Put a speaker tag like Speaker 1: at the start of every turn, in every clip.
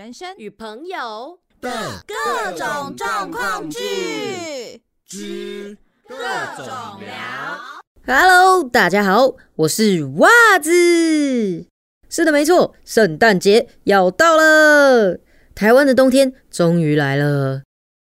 Speaker 1: 人生
Speaker 2: 与朋友
Speaker 3: 的
Speaker 4: 各种状况剧
Speaker 3: 之
Speaker 4: 各种聊。
Speaker 5: Hello，大家好，我是袜子。是的，没错，圣诞节要到了，台湾的冬天终于来了。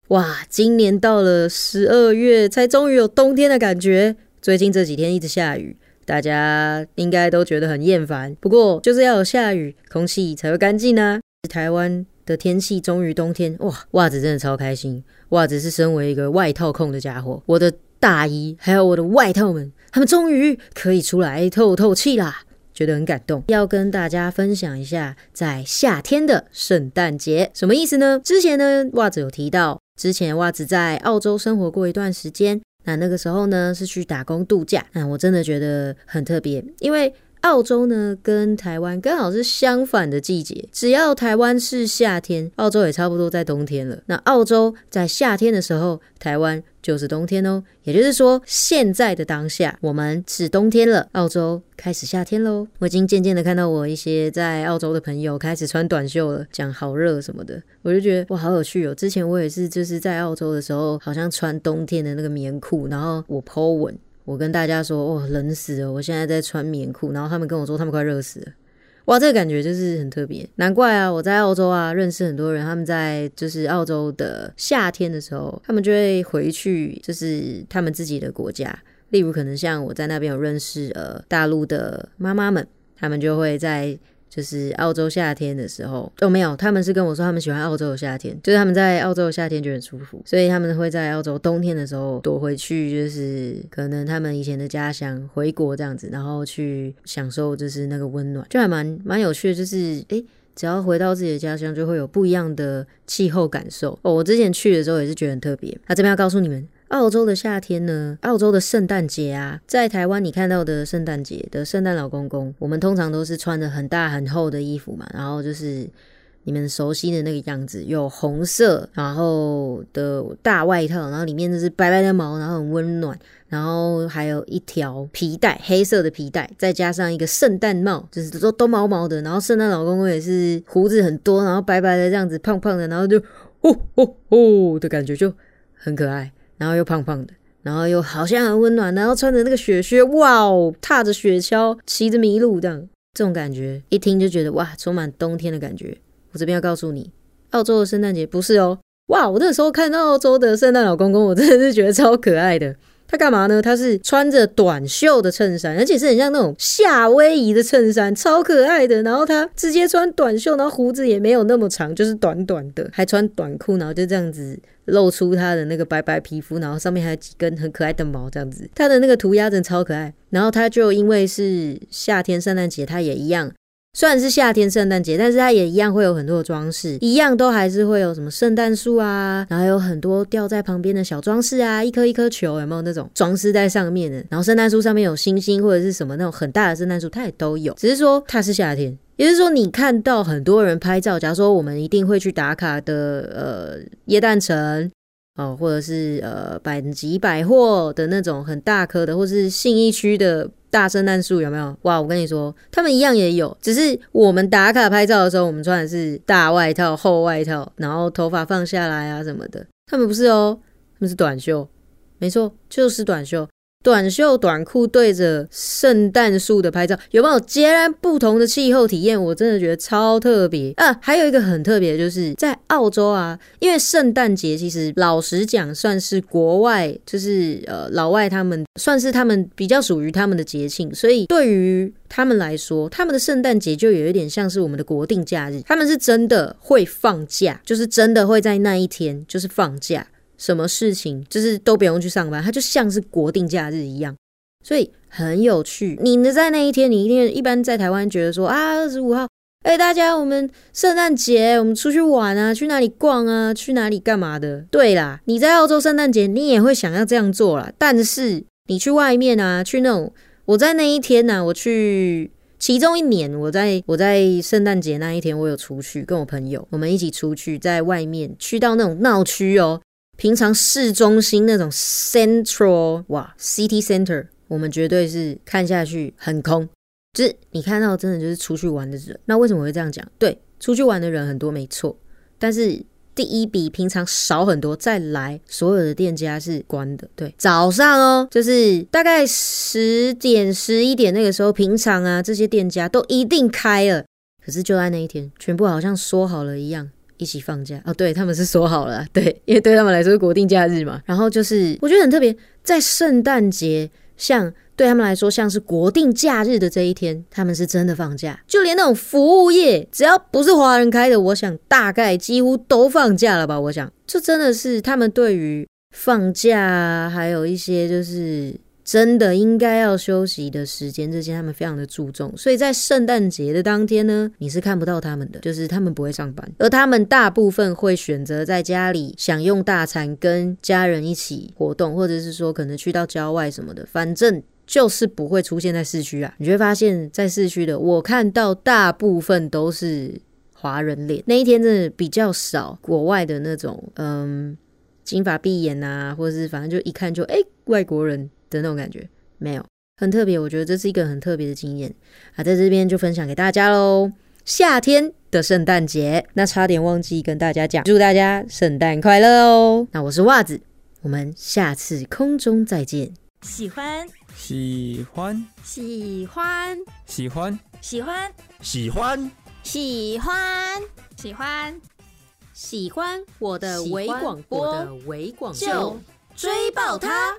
Speaker 5: 哇，今年到了十二月，才终于有冬天的感觉。最近这几天一直下雨，大家应该都觉得很厌烦。不过就是要有下雨，空气才会干净呢。台湾的天气终于冬天，哇，袜子真的超开心。袜子是身为一个外套控的家伙，我的大衣还有我的外套们，他们终于可以出来透透气啦，觉得很感动。要跟大家分享一下，在夏天的圣诞节什么意思呢？之前呢，袜子有提到，之前袜子在澳洲生活过一段时间，那那个时候呢是去打工度假，那我真的觉得很特别，因为。澳洲呢，跟台湾刚好是相反的季节。只要台湾是夏天，澳洲也差不多在冬天了。那澳洲在夏天的时候，台湾就是冬天哦。也就是说，现在的当下，我们是冬天了，澳洲开始夏天喽。我已经渐渐的看到我一些在澳洲的朋友开始穿短袖了，讲好热什么的，我就觉得哇，好有趣哦。之前我也是，就是在澳洲的时候，好像穿冬天的那个棉裤，然后我 Po 文。我跟大家说，哦，冷死了！我现在在穿棉裤，然后他们跟我说，他们快热死了。哇，这个感觉就是很特别，难怪啊！我在澳洲啊，认识很多人，他们在就是澳洲的夏天的时候，他们就会回去，就是他们自己的国家。例如，可能像我在那边有认识呃大陆的妈妈们，他们就会在。就是澳洲夏天的时候哦，没有，他们是跟我说他们喜欢澳洲的夏天，就是他们在澳洲的夏天就很舒服，所以他们会在澳洲冬天的时候躲回去，就是可能他们以前的家乡回国这样子，然后去享受就是那个温暖，就还蛮蛮有趣的，就是诶，只要回到自己的家乡，就会有不一样的气候感受哦。我之前去的时候也是觉得很特别，那这边要告诉你们。澳洲的夏天呢？澳洲的圣诞节啊，在台湾你看到的圣诞节的圣诞老公公，我们通常都是穿的很大很厚的衣服嘛，然后就是你们熟悉的那个样子，有红色然后的大外套，然后里面就是白白的毛，然后很温暖，然后还有一条皮带，黑色的皮带，再加上一个圣诞帽，就是都都毛毛的，然后圣诞老公公也是胡子很多，然后白白的这样子，胖胖的，然后就哦哦哦的感觉就很可爱。然后又胖胖的，然后又好像很温暖，然后穿着那个雪靴，哇哦，踏着雪橇，骑着麋鹿，这样这种感觉，一听就觉得哇，充满冬天的感觉。我这边要告诉你，澳洲的圣诞节不是哦，哇，我那时候看到澳洲的圣诞老公公，我真的是觉得超可爱的。他干嘛呢？他是穿着短袖的衬衫，而且是很像那种夏威夷的衬衫，超可爱的。然后他直接穿短袖，然后胡子也没有那么长，就是短短的，还穿短裤，然后就这样子露出他的那个白白皮肤，然后上面还有几根很可爱的毛，这样子。他的那个涂鸦真的超可爱。然后他就因为是夏天圣诞节，他也一样。虽然是夏天圣诞节，但是它也一样会有很多的装饰，一样都还是会有什么圣诞树啊，然后有很多吊在旁边的小装饰啊，一颗一颗球，有没有那种装饰在上面的？然后圣诞树上面有星星或者是什么那种很大的圣诞树，它也都有，只是说它是夏天，也就是说你看到很多人拍照，假如说我们一定会去打卡的，呃，椰蛋城哦，或者是呃百吉百货的那种很大颗的，或是信义区的。大圣诞树有没有？哇，我跟你说，他们一样也有，只是我们打卡拍照的时候，我们穿的是大外套、厚外套，然后头发放下来啊什么的。他们不是哦，他们是短袖，没错，就是短袖。短袖短裤对着圣诞树的拍照，有没有截然不同的气候体验？我真的觉得超特别啊！还有一个很特别，就是在澳洲啊，因为圣诞节其实老实讲，算是国外，就是呃老外他们算是他们比较属于他们的节庆，所以对于他们来说，他们的圣诞节就有一点像是我们的国定假日，他们是真的会放假，就是真的会在那一天就是放假。什么事情就是都不用去上班，它就像是国定假日一样，所以很有趣。你呢在那一天，你一定一般在台湾觉得说啊，二十五号，哎，大家我们圣诞节我们出去玩啊，去哪里逛啊，去哪里干嘛的？对啦，你在澳洲圣诞节你也会想要这样做啦。但是你去外面啊，去那种我在那一天呢，我去其中一年，我在我在圣诞节那一天，我有出去跟我朋友，我们一起出去在外面去到那种闹区哦。平常市中心那种 central 哇，city center，我们绝对是看下去很空，就是你看到真的就是出去玩的人。那为什么会这样讲？对，出去玩的人很多，没错，但是。第一比平常少很多，再来所有的店家是关的。对，早上哦，就是大概十点、十一点那个时候，平常啊这些店家都一定开了。可是就在那一天，全部好像说好了一样，一起放假哦。对他们是说好了，对，因为对他们来说是国定假日嘛。然后就是我觉得很特别，在圣诞节像。对他们来说，像是国定假日的这一天，他们是真的放假。就连那种服务业，只要不是华人开的，我想大概几乎都放假了吧？我想，这真的是他们对于放假，还有一些就是真的应该要休息的时间，这些他们非常的注重。所以在圣诞节的当天呢，你是看不到他们的，就是他们不会上班，而他们大部分会选择在家里享用大餐，跟家人一起活动，或者是说可能去到郊外什么的，反正。就是不会出现在市区啊，你会发现在市区的，我看到大部分都是华人脸。那一天真的比较少国外的那种，嗯，金发碧眼啊，或者是反正就一看就哎外国人的那种感觉，没有很特别。我觉得这是一个很特别的经验啊，在这边就分享给大家喽。夏天的圣诞节，那差点忘记跟大家讲，祝大家圣诞快乐哦。那我是袜子，我们下次空中再见。
Speaker 4: 喜欢。
Speaker 1: 喜欢，
Speaker 4: 喜欢，
Speaker 1: 喜欢，
Speaker 4: 喜欢，
Speaker 2: 喜欢，
Speaker 4: 喜欢，
Speaker 3: 喜欢，
Speaker 5: 喜欢我的微广播，的微广
Speaker 4: 就追爆它。